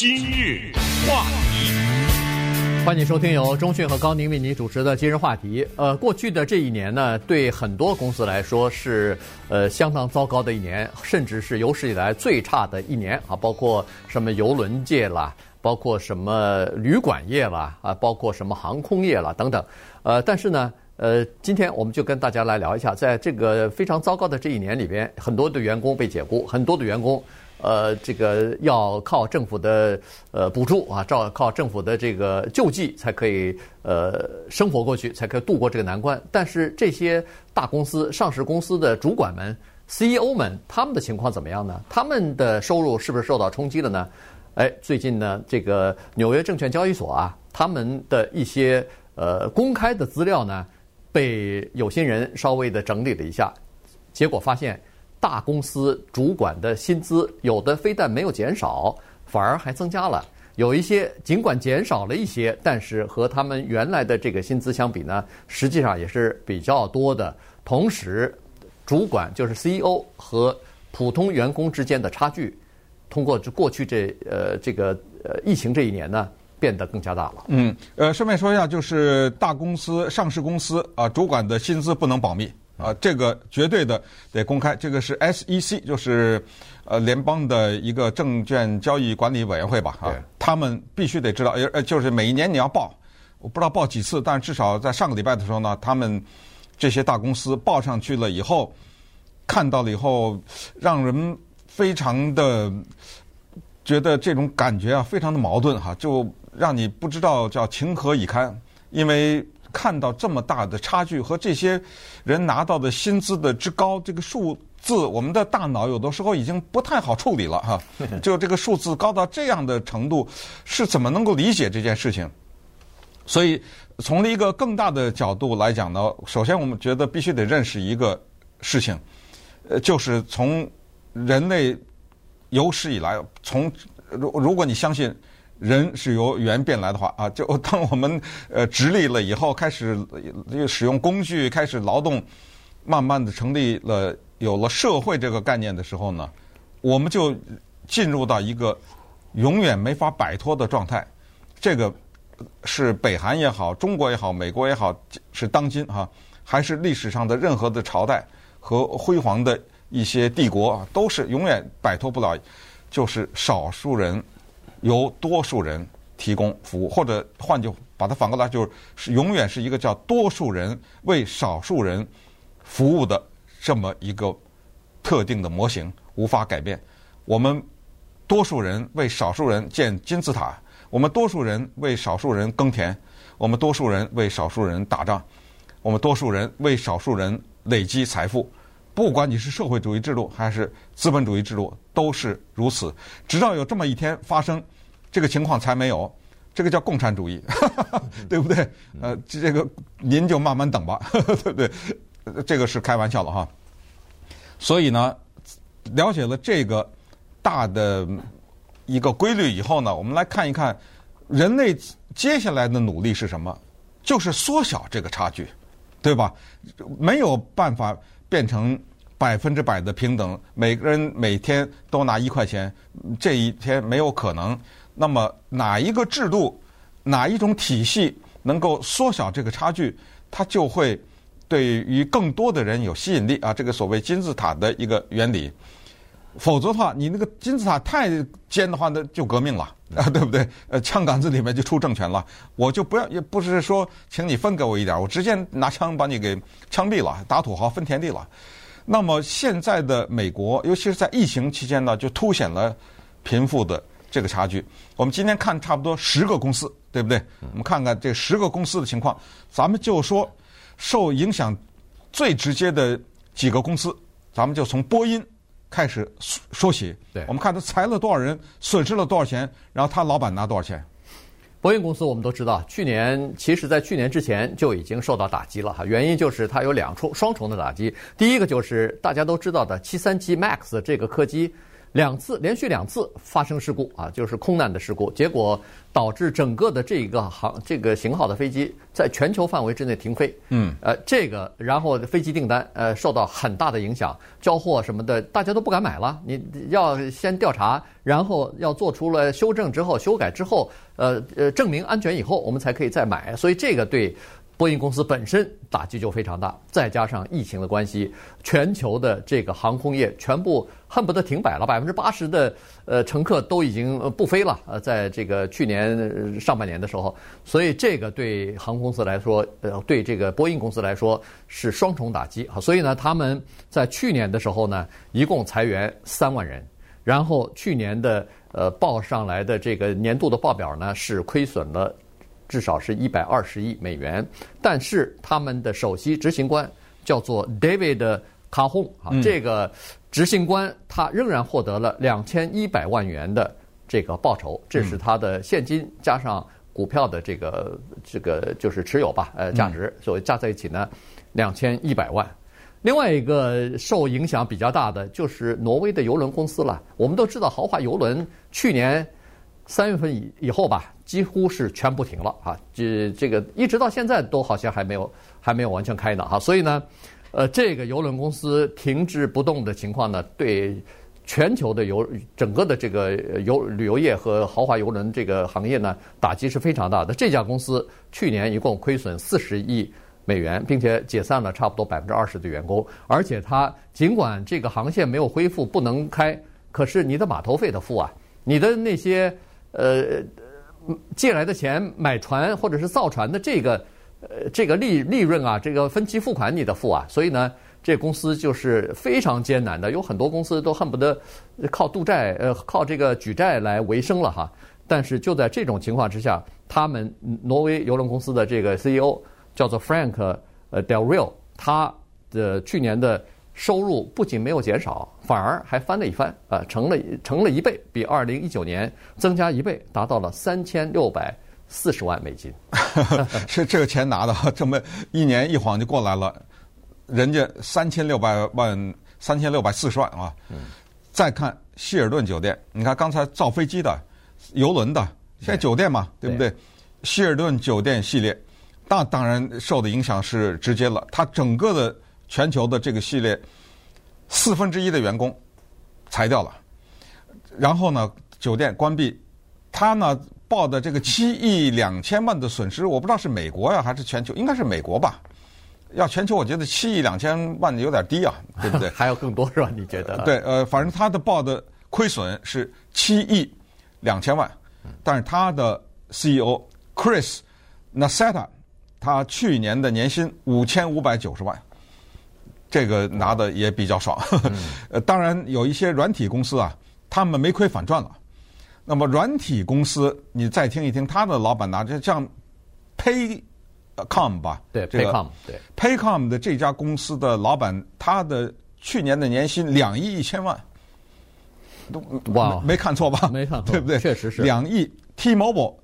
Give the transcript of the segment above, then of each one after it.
今日话题，欢迎收听由中讯和高宁为您主持的今日话题。呃，过去的这一年呢，对很多公司来说是呃相当糟糕的一年，甚至是有史以来最差的一年啊，包括什么邮轮界啦，包括什么旅馆业啦，啊，包括什么航空业啦等等。呃，但是呢，呃，今天我们就跟大家来聊一下，在这个非常糟糕的这一年里边，很多的员工被解雇，很多的员工。呃，这个要靠政府的呃补助啊，照靠政府的这个救济才可以呃生活过去，才可以度过这个难关。但是这些大公司、上市公司的主管们、CEO 们，他们的情况怎么样呢？他们的收入是不是受到冲击了呢？哎，最近呢，这个纽约证券交易所啊，他们的一些呃公开的资料呢，被有心人稍微的整理了一下，结果发现。大公司主管的薪资有的非但没有减少，反而还增加了。有一些尽管减少了一些，但是和他们原来的这个薪资相比呢，实际上也是比较多的。同时，主管就是 CEO 和普通员工之间的差距，通过这过去这呃这个呃疫情这一年呢，变得更加大了。嗯，呃，顺便说一下，就是大公司、上市公司啊，主管的薪资不能保密。啊，这个绝对的得公开，这个是 SEC，就是呃联邦的一个证券交易管理委员会吧？啊，他们必须得知道，呃，就是每一年你要报，我不知道报几次，但至少在上个礼拜的时候呢，他们这些大公司报上去了以后，看到了以后，让人非常的觉得这种感觉啊，非常的矛盾哈，就让你不知道叫情何以堪，因为。看到这么大的差距和这些人拿到的薪资的之高，这个数字，我们的大脑有的时候已经不太好处理了哈。就这个数字高到这样的程度，是怎么能够理解这件事情？所以从一个更大的角度来讲呢，首先我们觉得必须得认识一个事情，呃，就是从人类有史以来，从如如果你相信。人是由猿变来的话啊，就当我们呃直立了以后，开始使用工具，开始劳动，慢慢的成立了有了社会这个概念的时候呢，我们就进入到一个永远没法摆脱的状态。这个是北韩也好，中国也好，美国也好，是当今哈，还是历史上的任何的朝代和辉煌的一些帝国，都是永远摆脱不了，就是少数人。由多数人提供服务，或者换句把它反过来，就是永远是一个叫多数人为少数人服务的这么一个特定的模型，无法改变。我们多数人为少数人建金字塔，我们多数人为少数人耕田，我们多数人为少数人打仗，我们多数人为少数人累积财富。不管你是社会主义制度还是资本主义制度，都是如此。直到有这么一天发生，这个情况才没有。这个叫共产主义，对不对？呃，这个您就慢慢等吧，对不对？这个是开玩笑的哈。所以呢，了解了这个大的一个规律以后呢，我们来看一看人类接下来的努力是什么？就是缩小这个差距，对吧？没有办法。变成百分之百的平等，每个人每天都拿一块钱，这一天没有可能。那么哪一个制度、哪一种体系能够缩小这个差距，它就会对于更多的人有吸引力啊！这个所谓金字塔的一个原理。否则的话，你那个金字塔太尖的话，那就革命了啊，对不对？呃，枪杆子里面就出政权了。我就不要，也不是说请你分给我一点，我直接拿枪把你给枪毙了，打土豪分田地了。那么现在的美国，尤其是在疫情期间呢，就凸显了贫富的这个差距。我们今天看差不多十个公司，对不对？我们看看这十个公司的情况，咱们就说受影响最直接的几个公司，咱们就从波音。开始说起，对，我们看他裁了多少人，损失了多少钱，然后他老板拿多少钱。波音公司我们都知道，去年其实在去年之前就已经受到打击了哈，原因就是它有两重双重的打击。第一个就是大家都知道的七三七 MAX 这个客机，两次连续两次发生事故啊，就是空难的事故，结果导致整个的这一个航这个型号的飞机在全球范围之内停飞。嗯，呃，这个然后飞机订单呃受到很大的影响，交货什么的大家都不敢买了。你要先调查，然后要做出了修正之后、修改之后，呃呃证明安全以后，我们才可以再买。所以这个对。波音公司本身打击就非常大，再加上疫情的关系，全球的这个航空业全部恨不得停摆了，百分之八十的呃乘客都已经不飞了。呃，在这个去年上半年的时候，所以这个对航空公司来说，呃，对这个波音公司来说是双重打击啊。所以呢，他们在去年的时候呢，一共裁员三万人，然后去年的呃报上来的这个年度的报表呢是亏损了。至少是一百二十亿美元，但是他们的首席执行官叫做 David Calhoun 啊，这个执行官他仍然获得了两千一百万元的这个报酬，这是他的现金加上股票的这个这个就是持有吧，呃，价值，所以加在一起呢，两千一百万。另外一个受影响比较大的就是挪威的邮轮公司了。我们都知道豪华邮轮去年。三月份以以后吧，几乎是全部停了啊！这这个一直到现在都好像还没有还没有完全开呢哈。所以呢，呃，这个邮轮公司停滞不动的情况呢，对全球的邮整个的这个游旅游业和豪华邮轮这个行业呢，打击是非常大的。这家公司去年一共亏损四十亿美元，并且解散了差不多百分之二十的员工。而且它尽管这个航线没有恢复，不能开，可是你的码头费得付啊，你的那些。呃，借来的钱买船或者是造船的这个呃这个利利润啊，这个分期付款你得付啊，所以呢，这公司就是非常艰难的，有很多公司都恨不得靠渡债呃靠这个举债来维生了哈。但是就在这种情况之下，他们挪威邮轮公司的这个 CEO 叫做 Frank Del Rio，他的去年的。收入不仅没有减少，反而还翻了一番，啊，成了成了一倍，比二零一九年增加一倍，达到了三千六百四十万美金。是这个钱拿的，这么一年一晃就过来了，人家三千六百万，三千六百四十万啊。嗯。再看希尔顿酒店，你看刚才造飞机的、游轮的，现在酒店嘛，对，对不对？对希尔顿酒店系列，那当然受的影响是直接了，它整个的。全球的这个系列，四分之一的员工裁掉了，然后呢，酒店关闭，他呢报的这个七亿两千万的损失，我不知道是美国呀还是全球，应该是美国吧？要全球，我觉得七亿两千万有点低啊，对不对？还有更多是吧？你觉得？对，呃，反正他的报的亏损是七亿两千万，但是他的 CEO Chris Nassetta，他去年的年薪五千五百九十万。这个拿的也比较爽，呃，当然有一些软体公司啊，他们没亏反赚了。那么软体公司，你再听一听他的老板拿着像 Paycom 吧，对，这个 Paycom，对，Paycom 的这家公司的老板，他的去年的年薪两亿一千万，都哇，没看错吧？没看错，对不对？确实是两亿。T-Mobile，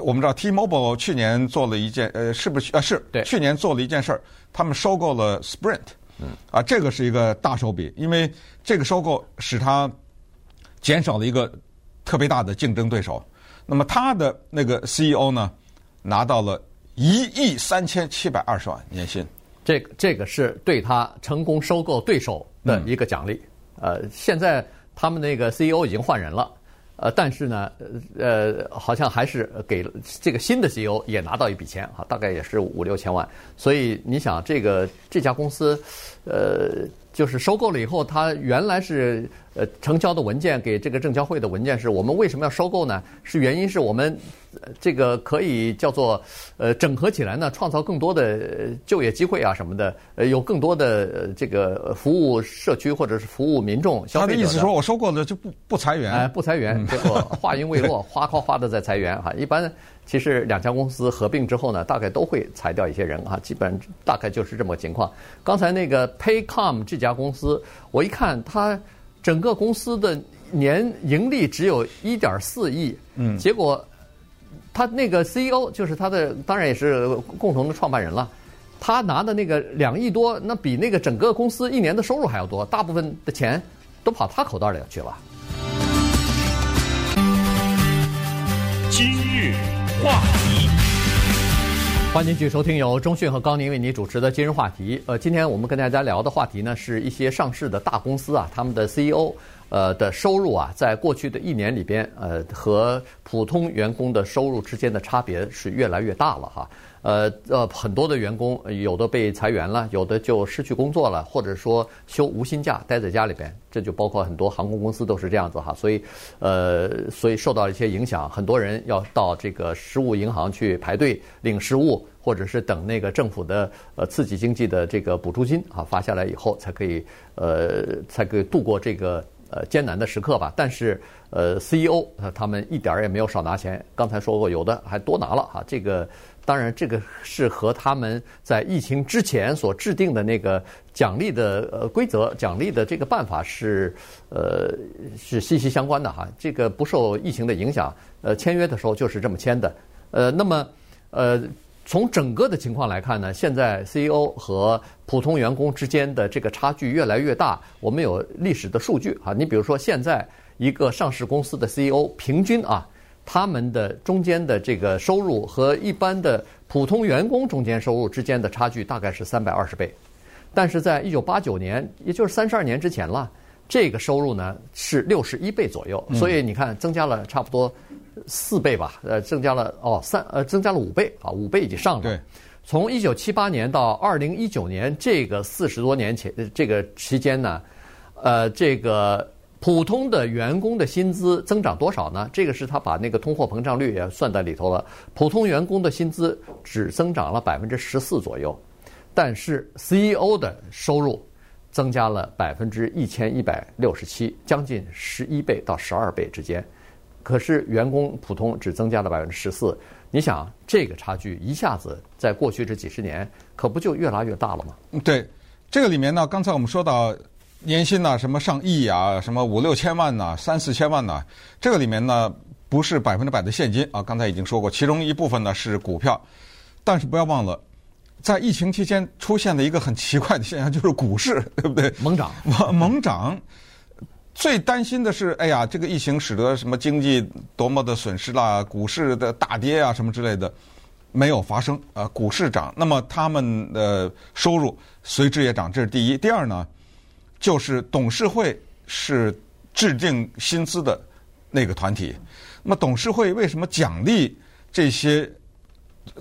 我们知道 T-Mobile 去年做了一件，呃，是不是？啊，是，对，去年做了一件事儿。他们收购了 Sprint，嗯，啊，这个是一个大手笔，因为这个收购使他减少了一个特别大的竞争对手。那么他的那个 CEO 呢，拿到了一亿三千七百二十万年薪。这个这个是对他成功收购对手的一个奖励。嗯、呃，现在他们那个 CEO 已经换人了。呃，但是呢，呃，好像还是给这个新的 CEO 也拿到一笔钱啊，大概也是五六千万。所以你想，这个这家公司，呃。就是收购了以后，它原来是呃成交的文件给这个证交会的文件是我们为什么要收购呢？是原因是我们这个可以叫做呃整合起来呢，创造更多的就业机会啊什么的，呃有更多的这个服务社区或者是服务民众消费者。他的意思说我收购了就不不裁员？哎，不裁员，结果话音未落，哗哗哗的在裁员哈。一般。其实两家公司合并之后呢，大概都会裁掉一些人啊，基本大概就是这么个情况。刚才那个 Paycom 这家公司，我一看它整个公司的年盈利只有一点四亿，嗯，结果他那个 CEO 就是他的，当然也是共同的创办人了，他拿的那个两亿多，那比那个整个公司一年的收入还要多，大部分的钱。都跑他口袋里去了。今日话题，欢迎继续收听由中讯和高宁为您主持的今日话题。呃，今天我们跟大家聊的话题呢，是一些上市的大公司啊，他们的 CEO。呃的收入啊，在过去的一年里边，呃，和普通员工的收入之间的差别是越来越大了哈。呃呃，很多的员工有的被裁员了，有的就失去工作了，或者说休无薪假待在家里边，这就包括很多航空公司都是这样子哈。所以，呃，所以受到一些影响，很多人要到这个失物银行去排队领失物，或者是等那个政府的呃刺激经济的这个补助金啊发下来以后，才可以呃才可以度过这个。呃，艰难的时刻吧，但是呃，CEO 他们一点儿也没有少拿钱。刚才说过，有的还多拿了哈。这个当然，这个是和他们在疫情之前所制定的那个奖励的呃规则、奖励的这个办法是呃是息息相关的哈。这个不受疫情的影响，呃，签约的时候就是这么签的。呃，那么呃。从整个的情况来看呢，现在 CEO 和普通员工之间的这个差距越来越大。我们有历史的数据啊，你比如说现在一个上市公司的 CEO 平均啊，他们的中间的这个收入和一般的普通员工中间收入之间的差距大概是三百二十倍，但是在一九八九年，也就是三十二年之前了，这个收入呢是六十一倍左右，所以你看增加了差不多。四倍吧，呃，增加了哦，三呃，增加了五倍啊，五倍以上了。对，从一九七八年到二零一九年这个四十多年前这个期间呢，呃，这个普通的员工的薪资增长多少呢？这个是他把那个通货膨胀率也算在里头了。普通员工的薪资只增长了百分之十四左右，但是 CEO 的收入增加了百分之一千一百六十七，将近十一倍到十二倍之间。可是员工普通只增加了百分之十四，你想这个差距一下子在过去这几十年可不就越拉越大了吗？对，这个里面呢，刚才我们说到年薪呐，什么上亿啊，什么五六千万呐，三四千万呐，这个里面呢不是百分之百的现金啊，刚才已经说过，其中一部分呢是股票，但是不要忘了，在疫情期间出现的一个很奇怪的现象，就是股市，对不对？猛涨，猛猛涨。最担心的是，哎呀，这个疫情使得什么经济多么的损失啦，股市的大跌啊，什么之类的，没有发生啊。股市涨，那么他们的收入随之也涨，这是第一。第二呢，就是董事会是制定薪资的那个团体。那么董事会为什么奖励这些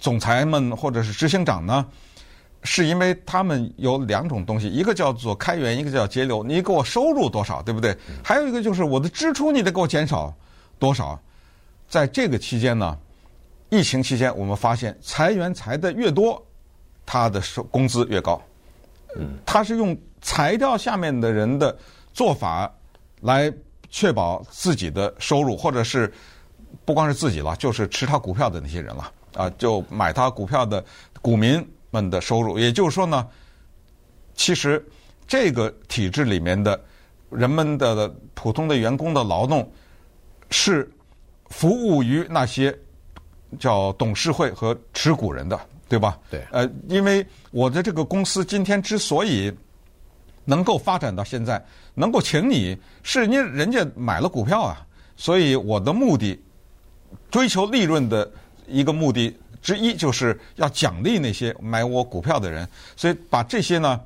总裁们或者是执行长呢？是因为他们有两种东西，一个叫做开源，一个叫节流。你给我收入多少，对不对？还有一个就是我的支出，你得给我减少多少。在这个期间呢，疫情期间，我们发现裁员裁的越多，他的收工资越高。嗯，他是用裁掉下面的人的做法来确保自己的收入，或者是不光是自己了，就是持他股票的那些人了啊，就买他股票的股民。们的收入，也就是说呢，其实这个体制里面的人们的普通的员工的劳动是服务于那些叫董事会和持股人的，对吧？对。呃，因为我的这个公司今天之所以能够发展到现在，能够请你，是因为人家买了股票啊，所以我的目的，追求利润的一个目的。之一就是要奖励那些买我股票的人，所以把这些呢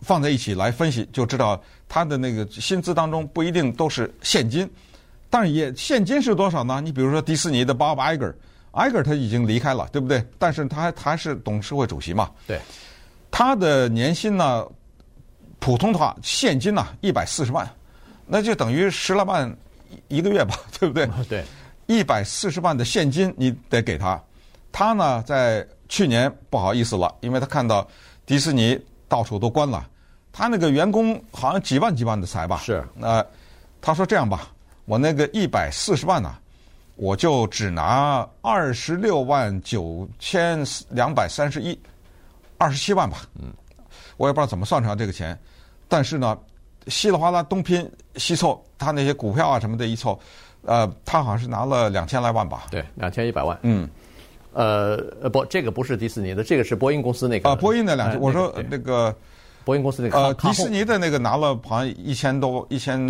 放在一起来分析，就知道他的那个薪资当中不一定都是现金，但是也现金是多少呢？你比如说迪士尼的 Bob Iger，Iger 他已经离开了，对不对？但是他还他还是董事会主席嘛。对。他的年薪呢，普通的话现金呢一百四十万，那就等于十来万一个月吧，对不对？对。一百四十万的现金你得给他。他呢，在去年不好意思了，因为他看到迪士尼到处都关了，他那个员工好像几万几万的裁吧。是。呃，他说这样吧，我那个一百四十万呢，我就只拿二十六万九千两百三十一，二十七万吧。嗯。我也不知道怎么算出来这个钱，但是呢，稀里哗啦东拼西凑，他那些股票啊什么的一凑，呃，他好像是拿了两千来万吧。对，两千一百万。嗯。呃呃不，这个不是迪士尼的，这个是波音公司那个啊，波音的两千。我说那个波音公司那个呃，迪士尼的那个拿了好像一千多一千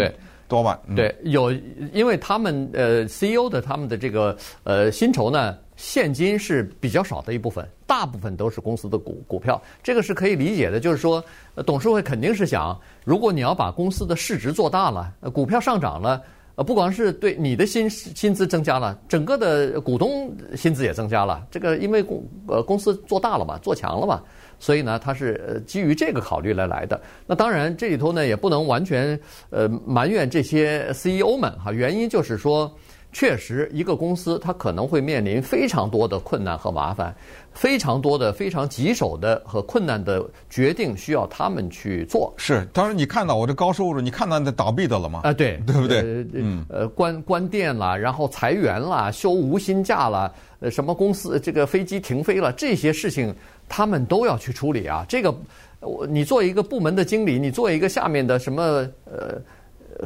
多万。嗯、对，有因为他们呃 CEO 的他们的这个呃薪酬呢，现金是比较少的一部分，大部分都是公司的股股票，这个是可以理解的。就是说，董事会肯定是想，如果你要把公司的市值做大了，股票上涨了。不光是对你的薪薪资增加了，整个的股东薪资也增加了。这个因为公呃公司做大了嘛，做强了嘛，所以呢，它是基于这个考虑来来的。那当然这里头呢也不能完全呃埋怨这些 CEO 们哈，原因就是说。确实，一个公司它可能会面临非常多的困难和麻烦，非常多的非常棘手的和困难的决定需要他们去做。是，当然你看到我这高收入，你看到那倒闭的了吗？啊，对，对不对？嗯，呃，关关店了，然后裁员了，休无薪假了，呃，什么公司这个飞机停飞了，这些事情他们都要去处理啊。这个，我你做一个部门的经理，你做一个下面的什么呃。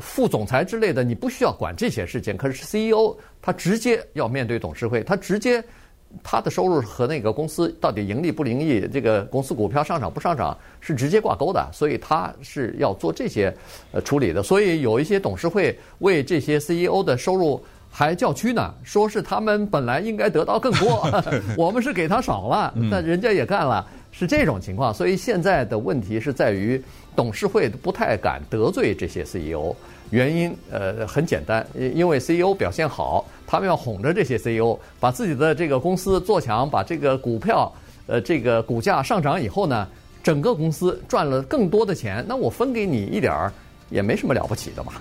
副总裁之类的，你不需要管这些事情。可是 CEO 他直接要面对董事会，他直接他的收入和那个公司到底盈利不盈利，这个公司股票上涨不上涨是直接挂钩的，所以他是要做这些呃处理的。所以有一些董事会为这些 CEO 的收入还叫屈呢，说是他们本来应该得到更多，我们是给他少了，但人家也干了。是这种情况，所以现在的问题是在于董事会不太敢得罪这些 CEO。原因呃很简单，因为 CEO 表现好，他们要哄着这些 CEO，把自己的这个公司做强，把这个股票呃这个股价上涨以后呢，整个公司赚了更多的钱，那我分给你一点儿也没什么了不起的嘛。